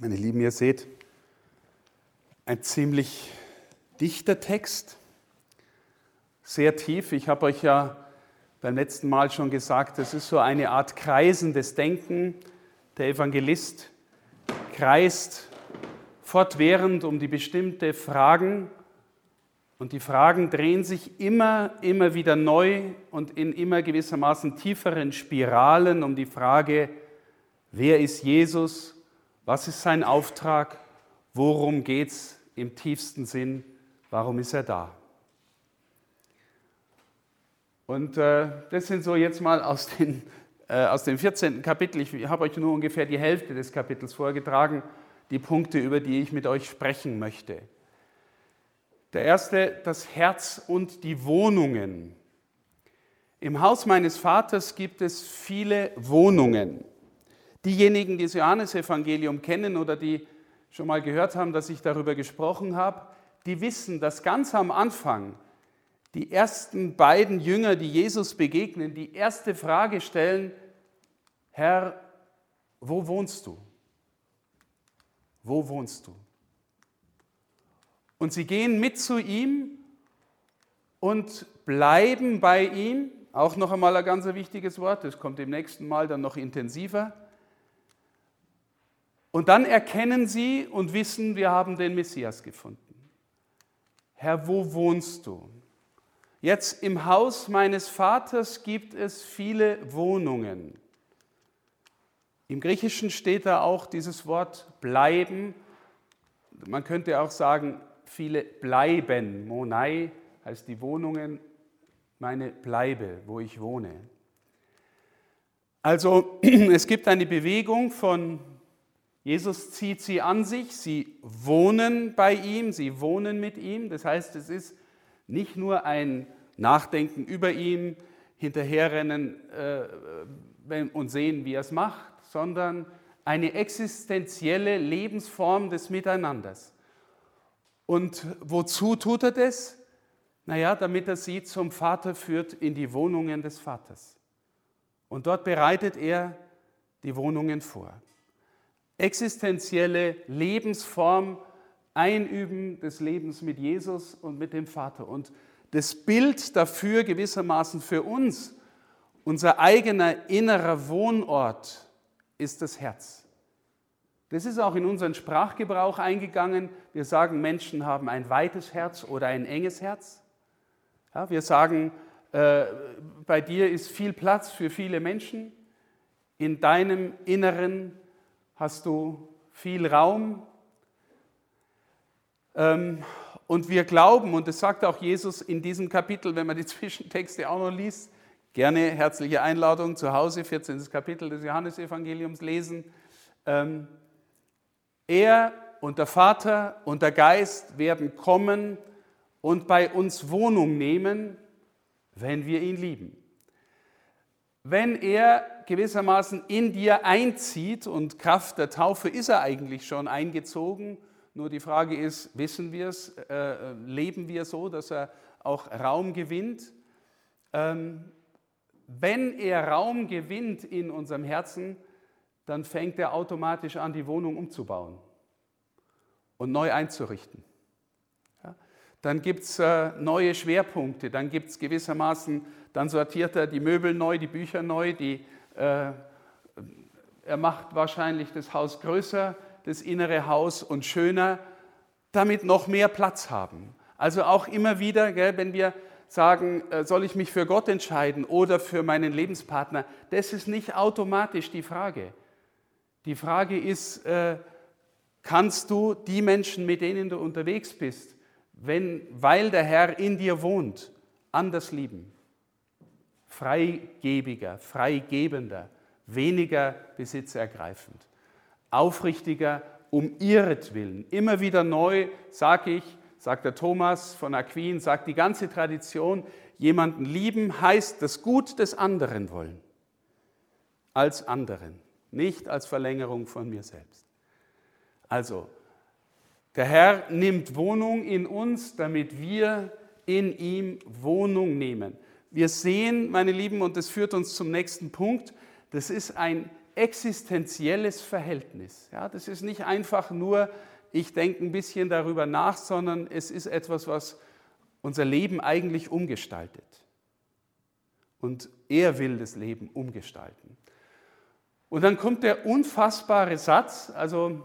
Meine Lieben, ihr seht, ein ziemlich dichter Text, sehr tief. Ich habe euch ja beim letzten Mal schon gesagt, es ist so eine Art kreisendes Denken. Der Evangelist kreist fortwährend um die bestimmte Fragen und die Fragen drehen sich immer, immer wieder neu und in immer gewissermaßen tieferen Spiralen um die Frage, wer ist Jesus, was ist sein Auftrag, worum geht es im tiefsten Sinn, warum ist er da? Und äh, das sind so jetzt mal aus, den, äh, aus dem 14. Kapitel, ich habe euch nur ungefähr die Hälfte des Kapitels vorgetragen, die Punkte, über die ich mit euch sprechen möchte. Der erste, das Herz und die Wohnungen. Im Haus meines Vaters gibt es viele Wohnungen. Diejenigen, die das Johannesevangelium kennen oder die schon mal gehört haben, dass ich darüber gesprochen habe, die wissen, dass ganz am Anfang die ersten beiden Jünger, die Jesus begegnen, die erste Frage stellen, Herr, wo wohnst du? Wo wohnst du? Und sie gehen mit zu ihm und bleiben bei ihm. Auch noch einmal ein ganz wichtiges Wort, das kommt im nächsten Mal dann noch intensiver. Und dann erkennen sie und wissen, wir haben den Messias gefunden. Herr, wo wohnst du? Jetzt im Haus meines Vaters gibt es viele Wohnungen. Im Griechischen steht da auch dieses Wort bleiben. Man könnte auch sagen, viele bleiben. Monai heißt die Wohnungen, meine Bleibe, wo ich wohne. Also es gibt eine Bewegung von Jesus zieht sie an sich, sie wohnen bei ihm, sie wohnen mit ihm. Das heißt, es ist nicht nur ein Nachdenken über ihn, hinterherrennen äh, und sehen, wie er es macht, sondern eine existenzielle Lebensform des Miteinanders. Und wozu tut er das? Naja, damit er sie zum Vater führt in die Wohnungen des Vaters. Und dort bereitet er die Wohnungen vor existenzielle Lebensform einüben des Lebens mit Jesus und mit dem Vater. Und das Bild dafür gewissermaßen für uns, unser eigener innerer Wohnort, ist das Herz. Das ist auch in unseren Sprachgebrauch eingegangen. Wir sagen, Menschen haben ein weites Herz oder ein enges Herz. Ja, wir sagen, äh, bei dir ist viel Platz für viele Menschen. In deinem Inneren hast du viel Raum. Ähm, und wir glauben, und das sagt auch Jesus in diesem Kapitel, wenn man die Zwischentexte auch noch liest, gerne herzliche Einladung zu Hause, 14. Kapitel des Johannesevangeliums lesen. Ähm, er und der Vater und der Geist werden kommen und bei uns Wohnung nehmen, wenn wir ihn lieben. Wenn er gewissermaßen in dir einzieht und Kraft der Taufe ist er eigentlich schon eingezogen. Nur die Frage ist, wissen wir es, äh, leben wir so, dass er auch Raum gewinnt? Ähm, wenn er Raum gewinnt in unserem Herzen, dann fängt er automatisch an, die Wohnung umzubauen und neu einzurichten. Ja? Dann gibt es äh, neue Schwerpunkte, dann gibt es gewissermaßen, dann sortiert er die Möbel neu, die Bücher neu, die äh, er macht wahrscheinlich das Haus größer, das innere Haus und schöner, damit noch mehr Platz haben. Also auch immer wieder, gell, wenn wir sagen, äh, soll ich mich für Gott entscheiden oder für meinen Lebenspartner, das ist nicht automatisch die Frage. Die Frage ist, äh, kannst du die Menschen, mit denen du unterwegs bist, wenn, weil der Herr in dir wohnt, anders lieben? Freigebiger, freigebender, weniger besitzergreifend, aufrichtiger um ihretwillen. Immer wieder neu sage ich, sagt der Thomas von Aquin, sagt die ganze Tradition, jemanden lieben heißt das Gut des anderen wollen, als anderen, nicht als Verlängerung von mir selbst. Also, der Herr nimmt Wohnung in uns, damit wir in ihm Wohnung nehmen. Wir sehen, meine Lieben, und das führt uns zum nächsten Punkt, das ist ein existenzielles Verhältnis. Ja, das ist nicht einfach nur, ich denke ein bisschen darüber nach, sondern es ist etwas, was unser Leben eigentlich umgestaltet. Und er will das Leben umgestalten. Und dann kommt der unfassbare Satz, also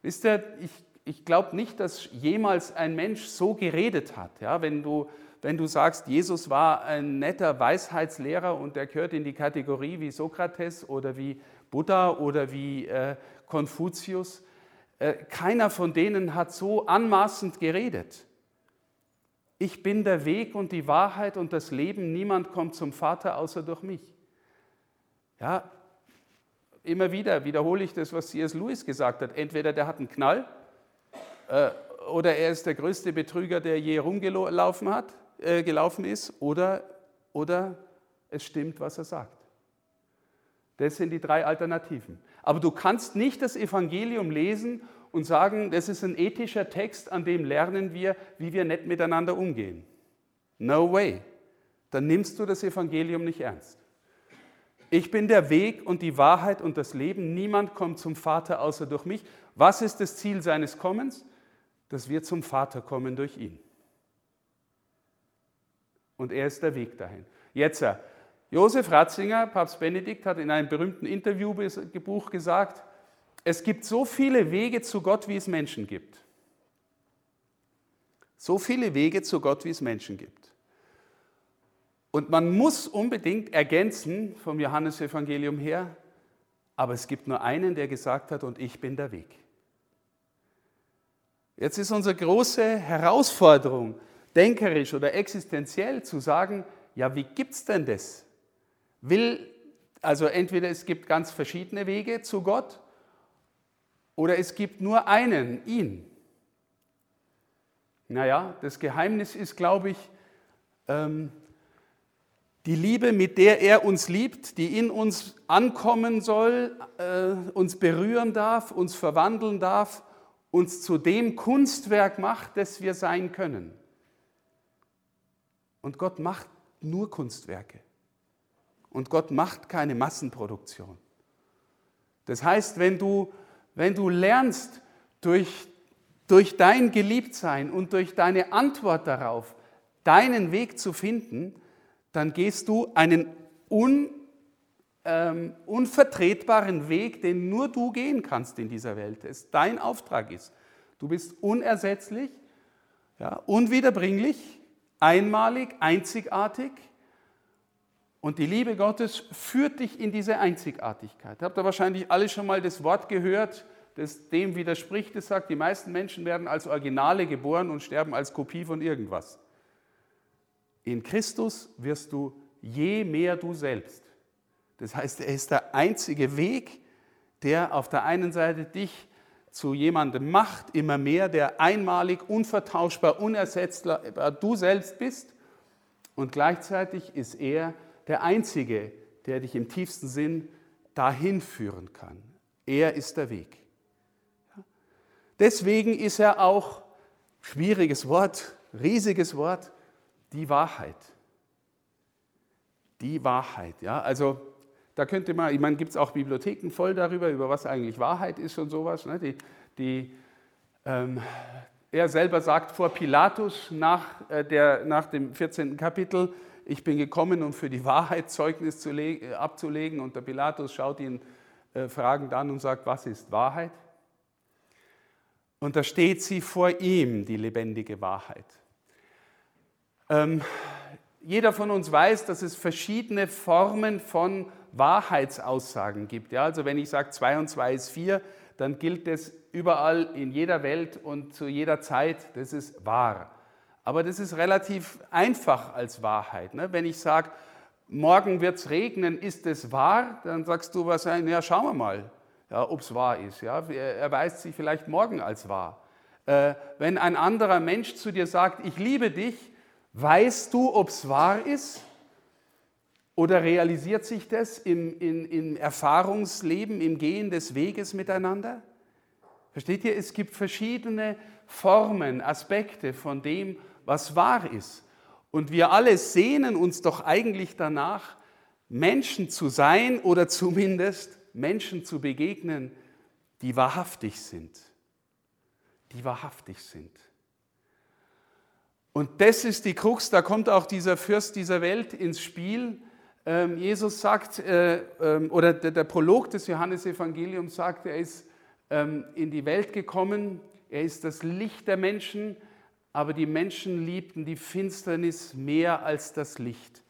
wisst ihr, ich, ich glaube nicht, dass jemals ein Mensch so geredet hat. Ja, wenn, du, wenn du sagst, Jesus war ein netter Weisheitslehrer und der gehört in die Kategorie wie Sokrates oder wie Buddha oder wie äh, Konfuzius, äh, keiner von denen hat so anmaßend geredet. Ich bin der Weg und die Wahrheit und das Leben. Niemand kommt zum Vater außer durch mich. Ja, immer wieder wiederhole ich das, was C.S. Lewis gesagt hat. Entweder der hat einen Knall äh, oder er ist der größte Betrüger, der je rumgelaufen hat, äh, gelaufen ist, oder, oder es stimmt, was er sagt. Das sind die drei Alternativen. Aber du kannst nicht das Evangelium lesen und sagen, das ist ein ethischer Text, an dem lernen wir, wie wir nett miteinander umgehen. No way. Dann nimmst du das Evangelium nicht ernst. Ich bin der Weg und die Wahrheit und das Leben. Niemand kommt zum Vater außer durch mich. Was ist das Ziel seines Kommens? Dass wir zum Vater kommen durch ihn. Und er ist der Weg dahin. Jetzt, äh, Josef Ratzinger, Papst Benedikt, hat in einem berühmten Interviewbuch gesagt, es gibt so viele Wege zu Gott, wie es Menschen gibt. So viele Wege zu Gott, wie es Menschen gibt. Und man muss unbedingt ergänzen vom Johannesevangelium her, aber es gibt nur einen, der gesagt hat, und ich bin der Weg. Jetzt ist unsere große Herausforderung, denkerisch oder existenziell zu sagen, ja, wie gibt es denn das? Will, also entweder es gibt ganz verschiedene Wege zu Gott oder es gibt nur einen, ihn. Naja, das Geheimnis ist, glaube ich, ähm, die Liebe, mit der er uns liebt, die in uns ankommen soll, äh, uns berühren darf, uns verwandeln darf, uns zu dem Kunstwerk macht, das wir sein können. Und Gott macht nur Kunstwerke. Und Gott macht keine Massenproduktion. Das heißt, wenn du wenn du lernst, durch, durch dein Geliebtsein und durch deine Antwort darauf deinen Weg zu finden, dann gehst du einen un, ähm, unvertretbaren Weg, den nur du gehen kannst in dieser Welt, es dein Auftrag ist. Du bist unersetzlich, ja, unwiederbringlich, einmalig, einzigartig und die Liebe Gottes führt dich in diese Einzigartigkeit. Habt ihr wahrscheinlich alle schon mal das Wort gehört, das dem widerspricht. Es sagt, die meisten Menschen werden als Originale geboren und sterben als Kopie von irgendwas. In Christus wirst du je mehr du selbst. Das heißt, er ist der einzige Weg, der auf der einen Seite dich zu jemandem macht, immer mehr, der einmalig, unvertauschbar, unersetzbar du selbst bist. Und gleichzeitig ist er der Einzige, der dich im tiefsten Sinn dahin führen kann. Er ist der Weg. Deswegen ist er auch, schwieriges Wort, riesiges Wort, die Wahrheit. Die Wahrheit, ja, also da könnte man, ich meine, gibt es auch Bibliotheken voll darüber, über was eigentlich Wahrheit ist und sowas. Ne? Die, die, ähm, er selber sagt vor Pilatus nach, äh, der, nach dem 14. Kapitel, ich bin gekommen, um für die Wahrheit Zeugnis äh, abzulegen. Und der Pilatus schaut ihn äh, fragend an und sagt, was ist Wahrheit? Und da steht sie vor ihm, die lebendige Wahrheit. Ähm, jeder von uns weiß, dass es verschiedene Formen von Wahrheitsaussagen gibt. Ja, also wenn ich sage, 2 und 2 ist 4, dann gilt das überall in jeder Welt und zu jeder Zeit, das ist wahr. Aber das ist relativ einfach als Wahrheit. Ne? Wenn ich sage, morgen wird es regnen, ist es wahr? Dann sagst du wahrscheinlich, ja, schauen wir mal, ja, ob es wahr ist. Ja? Er erweist sich vielleicht morgen als wahr. Äh, wenn ein anderer Mensch zu dir sagt, ich liebe dich, weißt du, ob es wahr ist? Oder realisiert sich das im, in, im Erfahrungsleben, im Gehen des Weges miteinander? Versteht ihr, es gibt verschiedene Formen, Aspekte von dem, was wahr ist. Und wir alle sehnen uns doch eigentlich danach, Menschen zu sein oder zumindest Menschen zu begegnen, die wahrhaftig sind. Die wahrhaftig sind. Und das ist die Krux, da kommt auch dieser Fürst dieser Welt ins Spiel. Ähm, Jesus sagt, äh, ähm, oder der, Prolog des Johannesevangeliums sagt, er ist ähm, in die Welt gekommen, er ist das Licht der Menschen, aber die Menschen liebten die Finsternis mehr als das Licht.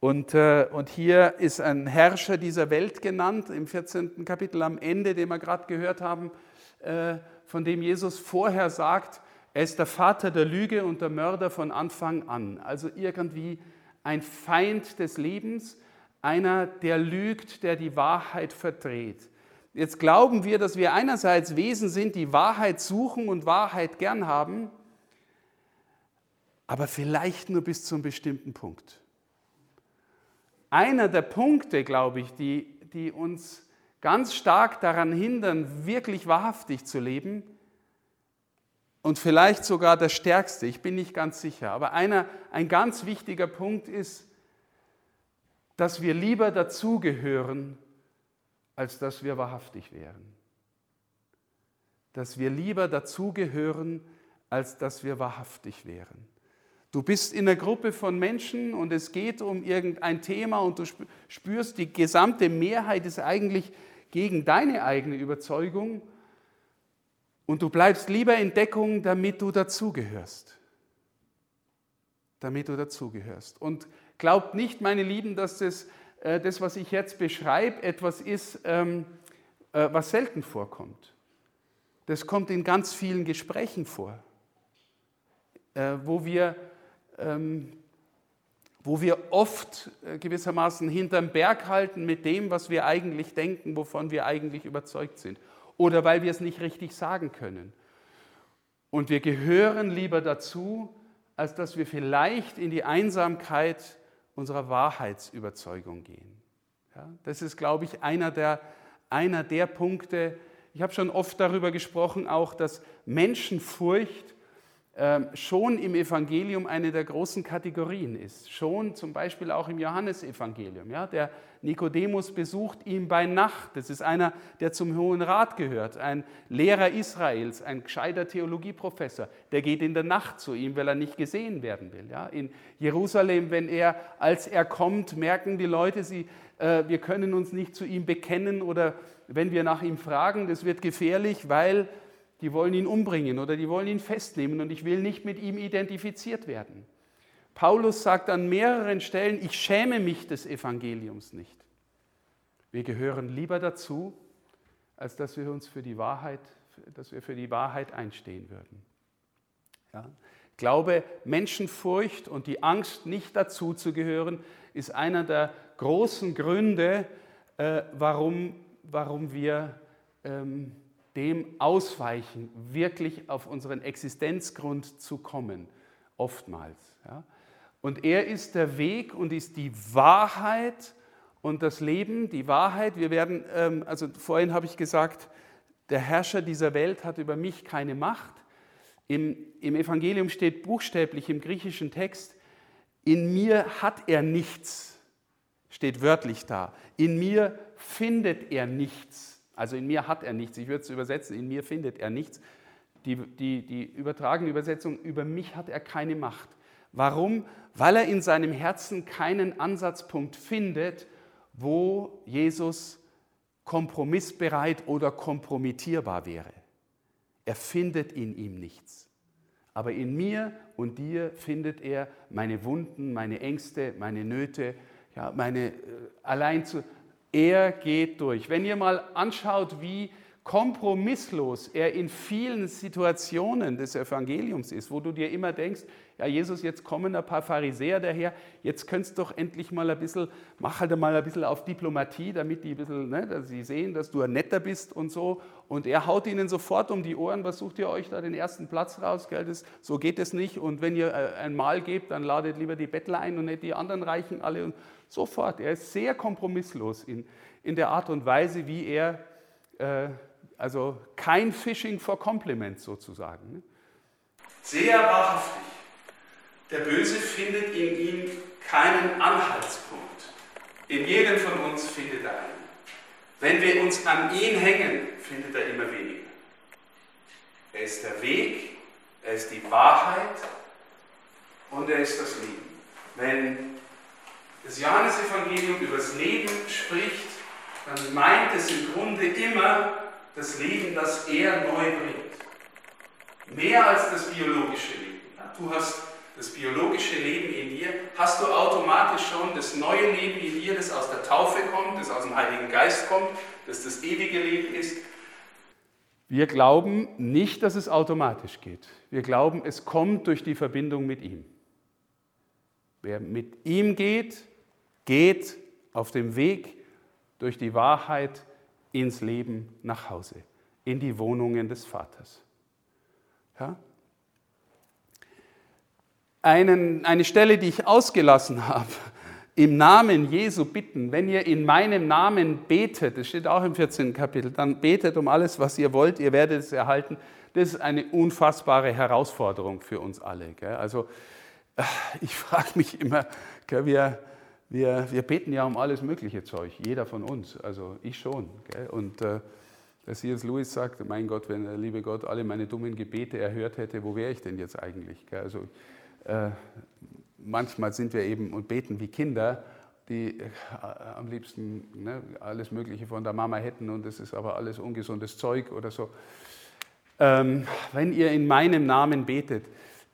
Und, äh, und hier ist ein Herrscher dieser Welt genannt, im 14. Kapitel am Ende, den wir gerade gehört haben, äh, von dem Jesus vorher sagt, er ist der Vater der Lüge und der Mörder von Anfang an. Also irgendwie ein Feind des Lebens, einer, der lügt, der die Wahrheit verdreht. Jetzt glauben wir, dass wir einerseits Wesen sind, die Wahrheit suchen und Wahrheit gern haben, aber vielleicht nur bis zu einem bestimmten Punkt einer der Punkte, glaube ich, die, die uns ganz stark daran hindern, wirklich wahrhaftig zu leben, und vielleicht sogar der stärkste, ich bin nicht ganz sicher, aber einer, ein ganz wichtiger Punkt ist, dass wir lieber dazugehören, als dass wir wahrhaftig wären. Dass wir lieber dazugehören, als dass wir wahrhaftig wären. Du bist in einer Gruppe von Menschen und es geht um irgendein Thema und du spürst, die gesamte Mehrheit ist eigentlich gegen deine eigene Überzeugung und du bleibst lieber in Deckung, damit du dazugehörst. Damit du dazugehörst. Und glaubt nicht, meine Lieben, dass das, äh, das was ich jetzt beschreibe, etwas ist, ähm, äh, was selten vorkommt. Das kommt in ganz vielen Gesprächen vor, äh, wo wir ähm, wo wir oft äh, gewissermaßen hinterm Berg halten mit dem, was wir eigentlich denken, wovon wir eigentlich überzeugt sind. Oder weil wir es nicht richtig sagen können. Und wir gehören lieber dazu, als dass wir vielleicht in die Einsamkeit unserer Wahrheitsüberzeugung gehen. Ja, das ist, glaube ich, einer der, einer der Punkte. Ich habe schon oft darüber gesprochen, auch dass Menschenfurcht schon im Evangelium eine der großen Kategorien ist. Schon zum Beispiel auch im Johannesevangelium. Ja? Der Nikodemus besucht ihn bei Nacht. Das ist einer, der zum Hohen Rat gehört, ein Lehrer Israels, ein gescheiter Theologieprofessor. Der geht in der Nacht zu ihm, weil er nicht gesehen werden will. Ja? In Jerusalem, wenn er, als er kommt, merken die Leute, sie, äh, wir können uns nicht zu ihm bekennen oder wenn wir nach ihm fragen, das wird gefährlich, weil die wollen ihn umbringen oder die wollen ihn festnehmen und ich will nicht mit ihm identifiziert werden. Paulus sagt an mehreren Stellen, ich schäme mich des Evangeliums nicht. Wir gehören lieber dazu, als dass wir uns für die Wahrheit, dass wir für die Wahrheit einstehen würden. Ja? Ich glaube, Menschenfurcht und die Angst, nicht dazu zu gehören, ist einer der großen Gründe, äh, warum, warum wir ähm, dem ausweichen, wirklich auf unseren Existenzgrund zu kommen, oftmals. Ja. Und er ist der Weg und ist die Wahrheit und das Leben, die Wahrheit. Wir werden, ähm, also vorhin habe ich gesagt, der Herrscher dieser Welt hat über mich keine Macht. Im, Im Evangelium steht buchstäblich im griechischen Text, in mir hat er nichts, steht wörtlich da. In mir findet er nichts. Also in mir hat er nichts. Ich würde es übersetzen, in mir findet er nichts. Die, die, die übertragene Übersetzung, über mich hat er keine Macht. Warum? Weil er in seinem Herzen keinen Ansatzpunkt findet, wo Jesus kompromissbereit oder kompromittierbar wäre. Er findet in ihm nichts. Aber in mir und dir findet er meine Wunden, meine Ängste, meine Nöte, ja, meine äh, allein zu, er geht durch. Wenn ihr mal anschaut, wie kompromisslos er in vielen Situationen des Evangeliums ist, wo du dir immer denkst, ja Jesus, jetzt kommen ein paar Pharisäer daher, jetzt könntest du doch endlich mal ein bisschen, mach halt mal ein bisschen auf Diplomatie, damit die ein bisschen, ne, dass sie sehen, dass du ein Netter bist und so. Und er haut ihnen sofort um die Ohren, was sucht ihr euch da den ersten Platz raus, gell? Das, so geht es nicht. Und wenn ihr äh, ein Mahl gebt, dann ladet lieber die Bettler ein und nicht die anderen Reichen alle. Und sofort, er ist sehr kompromisslos in, in der Art und Weise, wie er äh, also kein Phishing for Compliments sozusagen. Ne? Sehr wahrhaftig. Der Böse findet in ihm keinen Anhaltspunkt. In jedem von uns findet er einen. Wenn wir uns an ihn hängen, findet er immer weniger. Er ist der Weg, er ist die Wahrheit und er ist das Leben. Wenn das Johannesevangelium über das Leben spricht, dann meint es im Grunde immer das Leben, das er neu bringt. Mehr als das biologische Leben. Du hast das biologische Leben in dir, hast du automatisch schon das neue Leben in dir, das aus der Taufe kommt, das aus dem Heiligen Geist kommt, das das ewige Leben ist. Wir glauben nicht, dass es automatisch geht. Wir glauben, es kommt durch die Verbindung mit ihm. Wer mit ihm geht, geht auf dem Weg durch die Wahrheit ins Leben nach Hause, in die Wohnungen des Vaters. Ja? Einen, eine Stelle, die ich ausgelassen habe, im Namen Jesu bitten, wenn ihr in meinem Namen betet, das steht auch im 14. Kapitel, dann betet um alles, was ihr wollt, ihr werdet es erhalten. Das ist eine unfassbare Herausforderung für uns alle. Gell? Also ich frage mich immer, gell, wir, wir, wir beten ja um alles mögliche Zeug, jeder von uns, also ich schon. Gell? Und äh, der C.S. Lewis sagt, mein Gott, wenn der liebe Gott alle meine dummen Gebete erhört hätte, wo wäre ich denn jetzt eigentlich? Gell? Also äh, manchmal sind wir eben und beten wie Kinder, die äh, am liebsten ne, alles Mögliche von der Mama hätten und es ist aber alles ungesundes Zeug oder so. Ähm, wenn ihr in meinem Namen betet,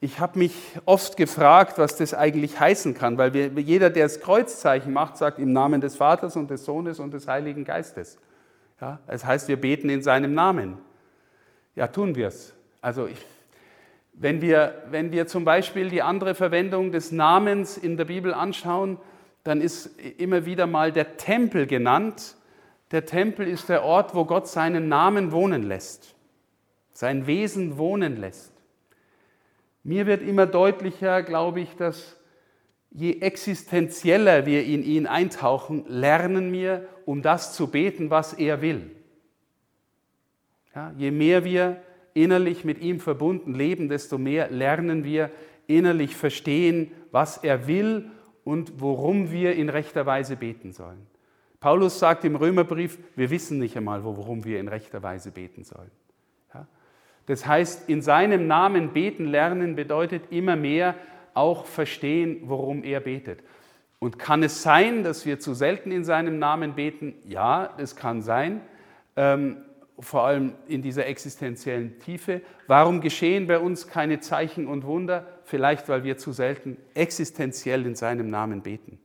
ich habe mich oft gefragt, was das eigentlich heißen kann, weil wir, jeder, der das Kreuzzeichen macht, sagt im Namen des Vaters und des Sohnes und des Heiligen Geistes. Ja, das heißt, wir beten in seinem Namen. Ja, tun wir es. Also wenn, wir, wenn wir zum Beispiel die andere Verwendung des Namens in der Bibel anschauen, dann ist immer wieder mal der Tempel genannt. Der Tempel ist der Ort, wo Gott seinen Namen wohnen lässt, sein Wesen wohnen lässt. Mir wird immer deutlicher, glaube ich, dass je existenzieller wir in ihn eintauchen, lernen wir, um das zu beten, was er will. Ja, je mehr wir innerlich mit ihm verbunden leben, desto mehr lernen wir innerlich verstehen, was er will und worum wir in rechter Weise beten sollen. Paulus sagt im Römerbrief, wir wissen nicht einmal, worum wir in rechter Weise beten sollen. Das heißt, in seinem Namen beten lernen bedeutet immer mehr auch verstehen, worum er betet. Und kann es sein, dass wir zu selten in seinem Namen beten? Ja, das kann sein, ähm, vor allem in dieser existenziellen Tiefe. Warum geschehen bei uns keine Zeichen und Wunder? Vielleicht, weil wir zu selten existenziell in seinem Namen beten,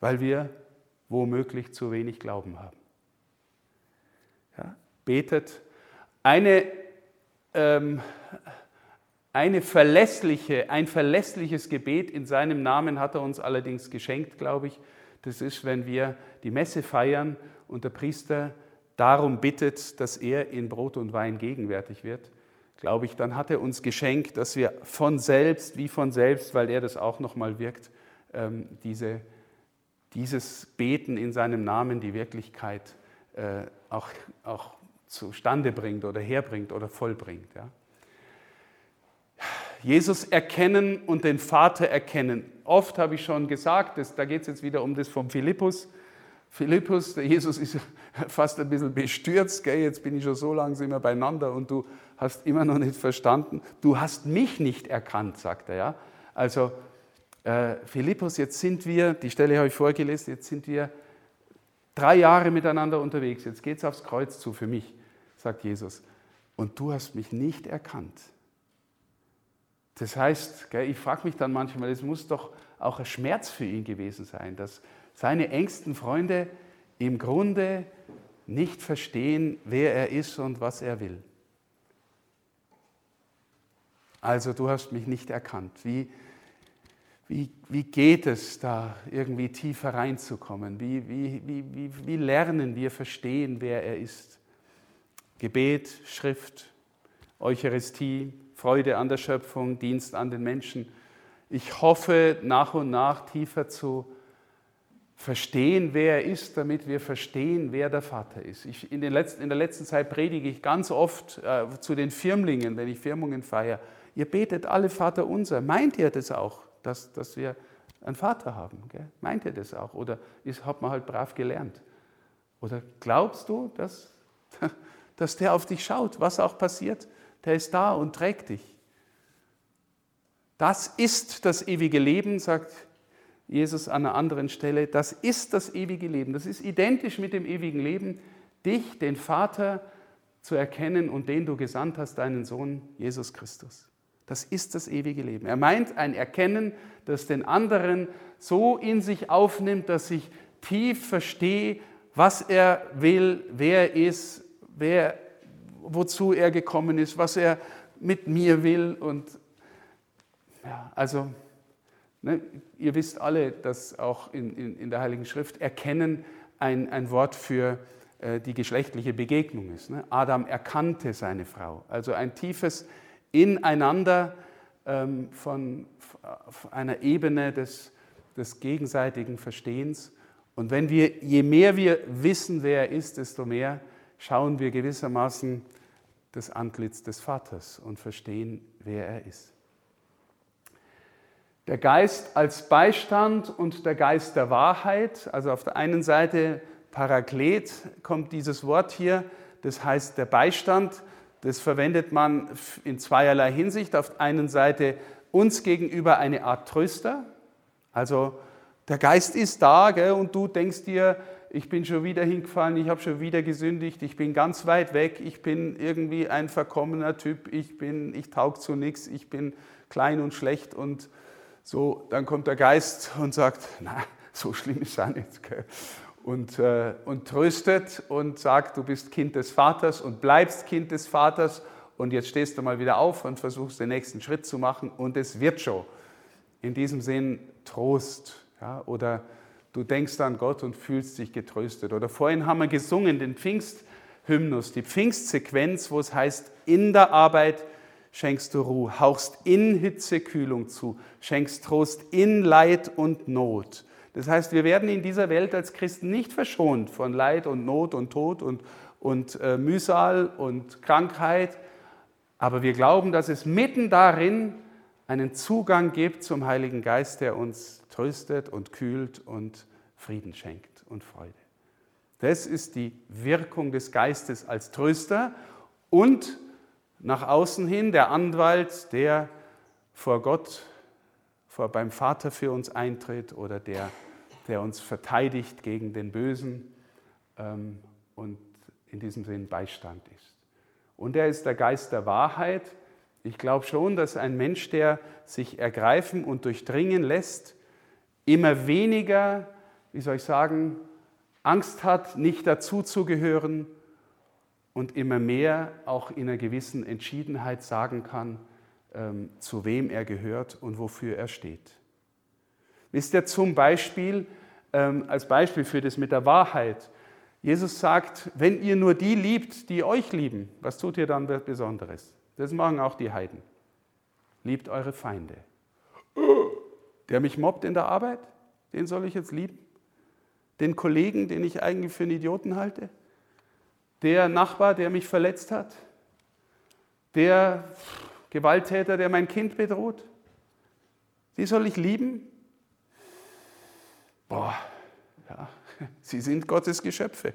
weil wir womöglich zu wenig Glauben haben. Ja? Betet eine, ähm, eine verlässliche, ein verlässliches Gebet in seinem Namen hat er uns allerdings geschenkt, glaube ich. Das ist, wenn wir die Messe feiern und der Priester darum bittet, dass er in Brot und Wein gegenwärtig wird, glaube ich, dann hat er uns geschenkt, dass wir von selbst, wie von selbst, weil er das auch nochmal wirkt, ähm, diese, dieses Beten in seinem Namen, die Wirklichkeit äh, auch, auch zustande bringt oder herbringt oder vollbringt. Ja. Jesus erkennen und den Vater erkennen. Oft habe ich schon gesagt, das, da geht es jetzt wieder um das von Philippus. Philippus, der Jesus ist fast ein bisschen bestürzt, gell? jetzt bin ich schon so lange wir beieinander und du hast immer noch nicht verstanden. Du hast mich nicht erkannt, sagt er. Ja? Also äh, Philippus, jetzt sind wir, die Stelle habe ich vorgelesen, jetzt sind wir drei Jahre miteinander unterwegs, jetzt geht es aufs Kreuz zu für mich, sagt Jesus. Und du hast mich nicht erkannt. Das heißt, ich frage mich dann manchmal, es muss doch auch ein Schmerz für ihn gewesen sein, dass seine engsten Freunde im Grunde nicht verstehen, wer er ist und was er will. Also du hast mich nicht erkannt. Wie, wie, wie geht es da irgendwie tiefer reinzukommen? Wie, wie, wie, wie lernen wir verstehen, wer er ist? Gebet, Schrift, Eucharistie, Freude an der Schöpfung, Dienst an den Menschen. Ich hoffe, nach und nach tiefer zu verstehen, wer er ist, damit wir verstehen, wer der Vater ist. Ich, in, letzten, in, der letzten Zeit predige ich ganz oft äh, zu den Firmlingen, wenn ich Firmungen feiere. Ihr betet alle Vater unser. Meint ihr das auch, dass, dass wir einen Vater haben? Gell? Meint ihr das auch? Oder ist, hat man halt brav gelernt? Oder glaubst du, dass, dass der auf dich schaut, was auch passiert? Der ist da und trägt dich. Das ist das ewige Leben, sagt Jesus an einer anderen Stelle. Das ist das ewige Leben. Das ist identisch mit dem ewigen Leben, dich, den Vater, zu erkennen und den du gesandt hast, deinen Sohn Jesus Christus. Das ist das ewige Leben. Er meint ein Erkennen, das den anderen so in sich aufnimmt, dass ich tief verstehe, was er will, wer er ist, wer, wozu er gekommen ist, was er mit mir will. Und ja, also, ne, ihr wisst alle, dass auch in, in, in der Heiligen Schrift Erkennen ein, ein Wort für äh, die geschlechtliche Begegnung ist. Ne? Adam erkannte seine Frau. Also ein tiefes Ineinander ähm, von, von einer Ebene des, des gegenseitigen Verstehens. Und wenn wir, je mehr wir wissen, wer er ist, desto mehr schauen wir gewissermaßen das Antlitz des Vaters und verstehen, wer er ist. Der Geist als Beistand und der Geist der Wahrheit, also auf der einen Seite Paraklet kommt dieses Wort hier, das heißt der Beistand. Das verwendet man in zweierlei Hinsicht. Auf der einen Seite uns gegenüber eine Art Tröster. Also der Geist ist da gell, und du denkst dir, ich bin schon wieder hingefallen, ich habe schon wieder gesündigt, ich bin ganz weit weg, ich bin irgendwie ein verkommener Typ, ich, bin, ich taug zu nichts, ich bin klein und schlecht und so, dann kommt der Geist und sagt, na, so schlimm ist es nicht. Gell und, äh, und tröstet und sagt, du bist Kind des Vaters und bleibst Kind des Vaters und jetzt stehst du mal wieder auf und versuchst den nächsten Schritt zu machen und es wird schon. In diesem Sinn Trost. Ja, oder du denkst an Gott und fühlst dich getröstet. Oder vorhin haben wir gesungen den Pfingsthymnus, die Pfingstsequenz, wo es heißt, in der Arbeit schenkst du Ruhe, hauchst in Hitze Kühlung zu, schenkst Trost in Leid und Not. Das heißt, wir werden in dieser Welt als Christen nicht verschont von Leid und Not und Tod und, und äh, Mühsal und Krankheit, aber wir glauben, dass es mitten darin einen Zugang gibt zum Heiligen Geist, der uns tröstet und kühlt und Frieden schenkt und Freude. Das ist die Wirkung des Geistes als Tröster und nach außen hin der Anwalt, der vor Gott, vor beim Vater für uns eintritt oder der der uns verteidigt gegen den Bösen ähm, und in diesem Sinn Beistand ist. Und er ist der Geist der Wahrheit. Ich glaube schon, dass ein Mensch, der sich ergreifen und durchdringen lässt, immer weniger, wie soll ich sagen, Angst hat, nicht dazuzugehören und immer mehr auch in einer gewissen Entschiedenheit sagen kann, ähm, zu wem er gehört und wofür er steht. Wisst ihr zum Beispiel, ähm, als Beispiel für das mit der Wahrheit, Jesus sagt, wenn ihr nur die liebt, die euch lieben, was tut ihr dann Besonderes? Das machen auch die Heiden. Liebt eure Feinde. Der mich mobbt in der Arbeit, den soll ich jetzt lieben? Den Kollegen, den ich eigentlich für einen Idioten halte? Der Nachbar, der mich verletzt hat? Der Gewalttäter, der mein Kind bedroht? Die soll ich lieben? Boah, ja, sie sind Gottes Geschöpfe.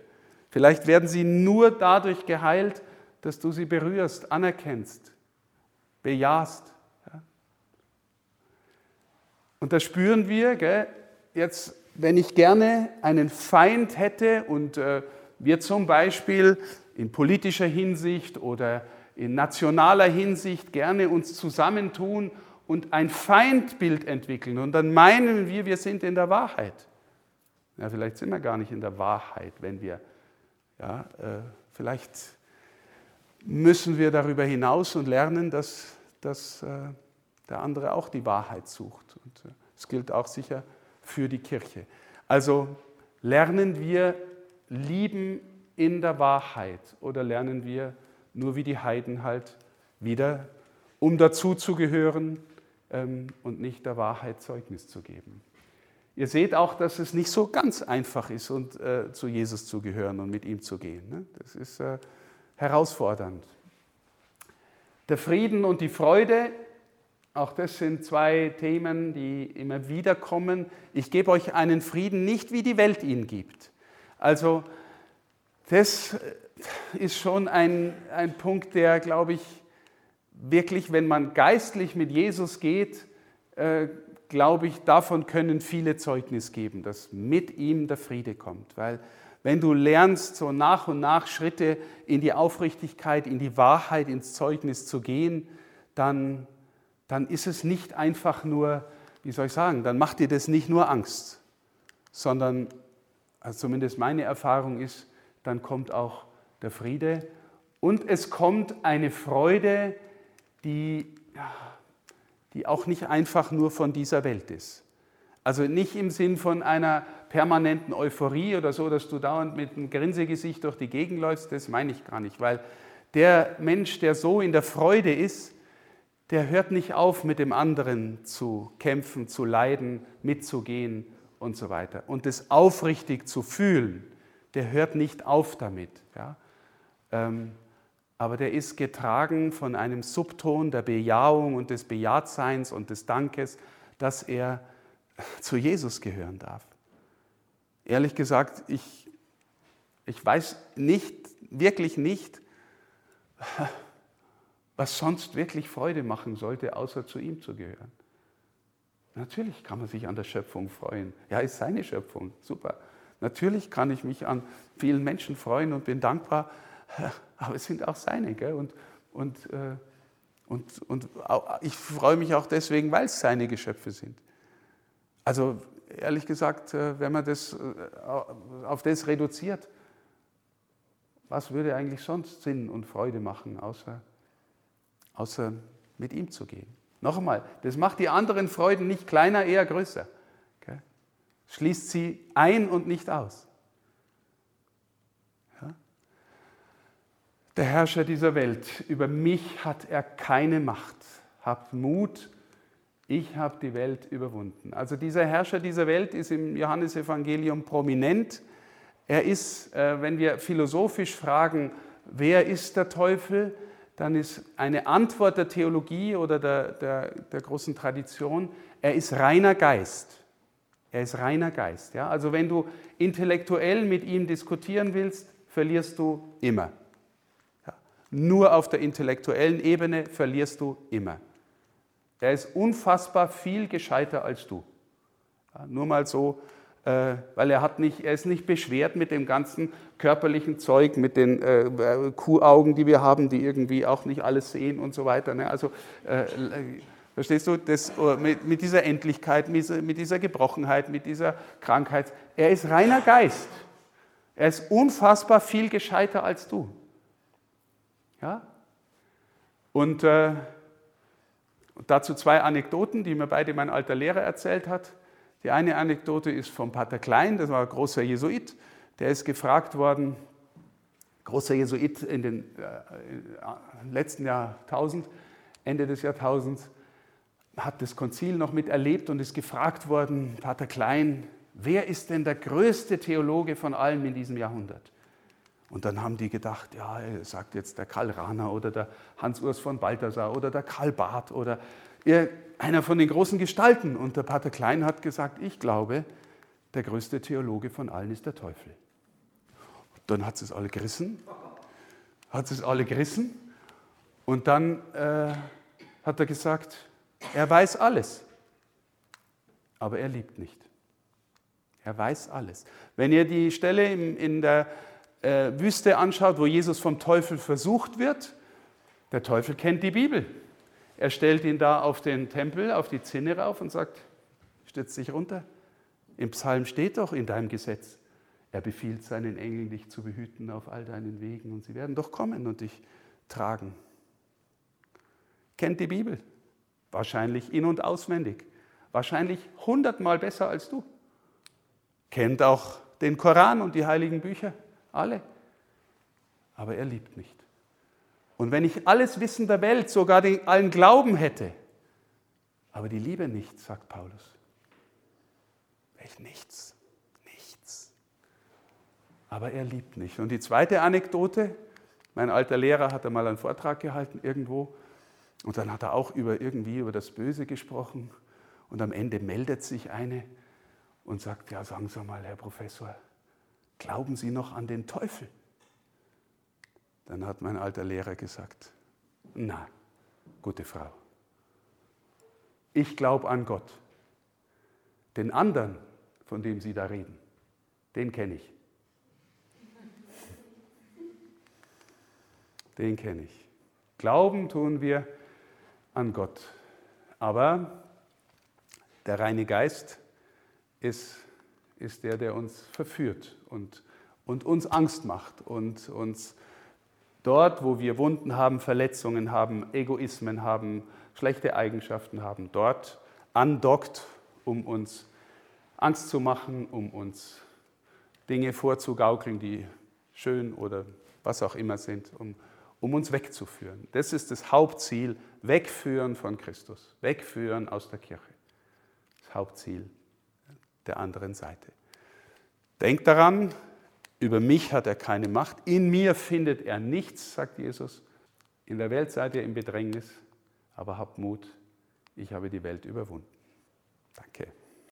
Vielleicht werden sie nur dadurch geheilt, dass du sie berührst, anerkennst, bejahst. Ja. Und das spüren wir, gell? jetzt, wenn ich gerne einen Feind hätte und äh, wir zum Beispiel in politischer Hinsicht oder in nationaler Hinsicht gerne uns zusammentun und ein Feindbild entwickeln. Und dann meinen wir, wir sind in der Wahrheit. Ja, vielleicht sind wir gar nicht in der Wahrheit, wenn wir, ja, äh, vielleicht müssen wir darüber hinaus und lernen, dass, dass äh, der andere auch die Wahrheit sucht. Und äh, es gilt auch sicher für die Kirche. Also lernen wir lieben in der Wahrheit oder lernen wir nur wie die Heiden halt wieder, um dazuzugehören, und nicht der Wahrheit Zeugnis zu geben. Ihr seht auch, dass es nicht so ganz einfach ist, und, äh, zu Jesus zu gehören und mit ihm zu gehen. Ne? Das ist äh, herausfordernd. Der Frieden und die Freude, auch das sind zwei Themen, die immer wieder kommen. Ich gebe euch einen Frieden nicht, wie die Welt ihn gibt. Also Das ist schon ein, ein Punkt, der, glaube ich, wirklich, wenn man geistlich mit Jesus geht, äh, glaube ich, davon können viele Zeugnis geben, dass mit ihm der Friede kommt. Weil wenn du lernst, so nach und nach Schritte in die Aufrichtigkeit, in die Wahrheit, ins Zeugnis zu gehen, dann, dann ist es nicht einfach nur, wie soll ich sagen, dann macht dir das nicht nur Angst, sondern, also zumindest meine Erfahrung ist, dann kommt auch der Friede und es kommt eine Freude, die, die auch nicht einfach nur von dieser Welt ist. Also nicht im Sinn von einer permanenten Euphorie oder so, dass du dauernd mit einem Grinsegesicht durch die Gegend läufst, das meine ich gar nicht, weil der Mensch, der so in der Freude ist, der hört nicht auf, mit dem anderen zu kämpfen, zu leiden, mitzugehen und so weiter. Und das aufrichtig zu fühlen, der hört nicht auf damit. Ja? Ähm, aber der ist getragen von einem Subton der Bejahung und des Bejahtseins und des Dankes, dass er zu Jesus gehören darf. Ehrlich gesagt, ich, ich weiß nicht, wirklich nicht, was sonst wirklich Freude machen sollte, außer zu ihm zu gehören. Natürlich kann man sich an der Schöpfung freuen. Ja, ist seine Schöpfung, super. Natürlich kann ich mich an vielen Menschen freuen und bin dankbar, aber es sind auch seine. Gell? Und, und, äh, und, und ich freue mich auch deswegen, weil es seine Geschöpfe sind. Also ehrlich gesagt, äh, wenn man das äh, auf das reduziert, was würde eigentlich sonst Sinn und Freude machen, außer, außer mit ihm zu gehen? Noch einmal, das macht die anderen Freuden nicht kleiner, eher größer. Okay? Schließt sie ein und nicht aus. Der Herrscher dieser Welt, über mich hat er keine Macht. Habt Mut, ich habe die Welt überwunden. Also dieser Herrscher dieser Welt ist im Johannesevangelium prominent. Er ist, äh, wenn wir philosophisch fragen, wer ist der Teufel, dann ist eine Antwort der Theologie oder der, der, der großen Tradition, er ist reiner Geist. Er ist reiner Geist. Ja? Also wenn du intellektuell mit ihm diskutieren willst, verlierst du immer. Nur auf der intellektuellen Ebene verlierst du immer. Er ist unfassbar viel gescheiter als du. Nur mal so, äh, weil er, hat nicht, er ist nicht beschwert mit dem ganzen körperlichen Zeug, mit den äh, Kuhaugen, die wir haben, die irgendwie auch nicht alles sehen und so weiter. Ne? Also, äh, verstehst du, das, mit, dieser Endlichkeit, mit dieser Gebrochenheit, mit dieser Krankheit. Er ist reiner Geist. Er ist unfassbar viel gescheiter als du. Ja? Und äh, dazu zwei Anekdoten, die mir beide mein alter Lehrer erzählt hat. Die eine Anekdote ist vom Pater Klein, das war ein großer Jesuit, der ist gefragt worden, großer Jesuit in den äh, letzten Jahrtausend, Ende des Jahrtausends, hat das Konzil noch miterlebt und ist gefragt worden, Pater Klein, wer ist denn der größte Theologe von allen in diesem Jahrhundert? Und dann haben die gedacht, ja, sagt jetzt der Karl Rahner oder der Hans-Urs von Balthasar oder der Karl Barth oder einer von den großen Gestalten. Und der Pater Klein hat gesagt, ich glaube, der größte Theologe von allen ist der Teufel. Und dann hat es alle gerissen, hat es alle gerissen. Und dann äh, hat er gesagt, er weiß alles, aber er liebt nicht. Er weiß alles. Wenn ihr die Stelle in, in der äh, Wüste anschaut, wo Jesus vom Teufel versucht wird, der Teufel kennt die Bibel. Er stellt ihn da auf den Tempel, auf die Zinne rauf und sagt, stütz dich runter. Im Psalm steht doch in deinem Gesetz, er befiehlt seinen Engeln, dich zu behüten auf all deinen Wegen und sie werden doch kommen und dich tragen. Kennt die Bibel, wahrscheinlich in- und auswendig, wahrscheinlich hundertmal besser als du. Kennt auch den Koran und die heiligen Bücher. Alle. Aber er liebt nicht. Und wenn ich alles Wissen der Welt, sogar den, allen Glauben hätte, aber die Liebe nicht, sagt Paulus, wäre ich nichts, nichts. Aber er liebt nicht. Und die zweite Anekdote, mein alter Lehrer hat einmal einen Vortrag gehalten irgendwo und dann hat er auch über irgendwie über das Böse gesprochen und am Ende meldet sich eine und sagt, ja sagen Sie mal, Herr Professor, Glauben Sie noch an den Teufel? Dann hat mein alter Lehrer gesagt, na, gute Frau, ich glaube an Gott. Den anderen, von dem Sie da reden, den kenne ich. Den kenne ich. Glauben tun wir an Gott. Aber der reine Geist ist, ist der, der uns verführt und, und uns Angst macht und uns dort, wo wir Wunden haben, Verletzungen haben, Egoismen haben, schlechte Eigenschaften haben, dort andockt, um uns Angst zu machen, um uns Dinge vorzugaukeln, die schön oder was auch immer sind, um, um uns wegzuführen. Das ist das Hauptziel, wegführen von Christus, wegführen aus der Kirche. Das Hauptziel der anderen Seite. Denkt daran, über mich hat er keine Macht, in mir findet er nichts, sagt Jesus. In der Welt seid ihr im Bedrängnis, aber habt Mut, ich habe die Welt überwunden. Danke.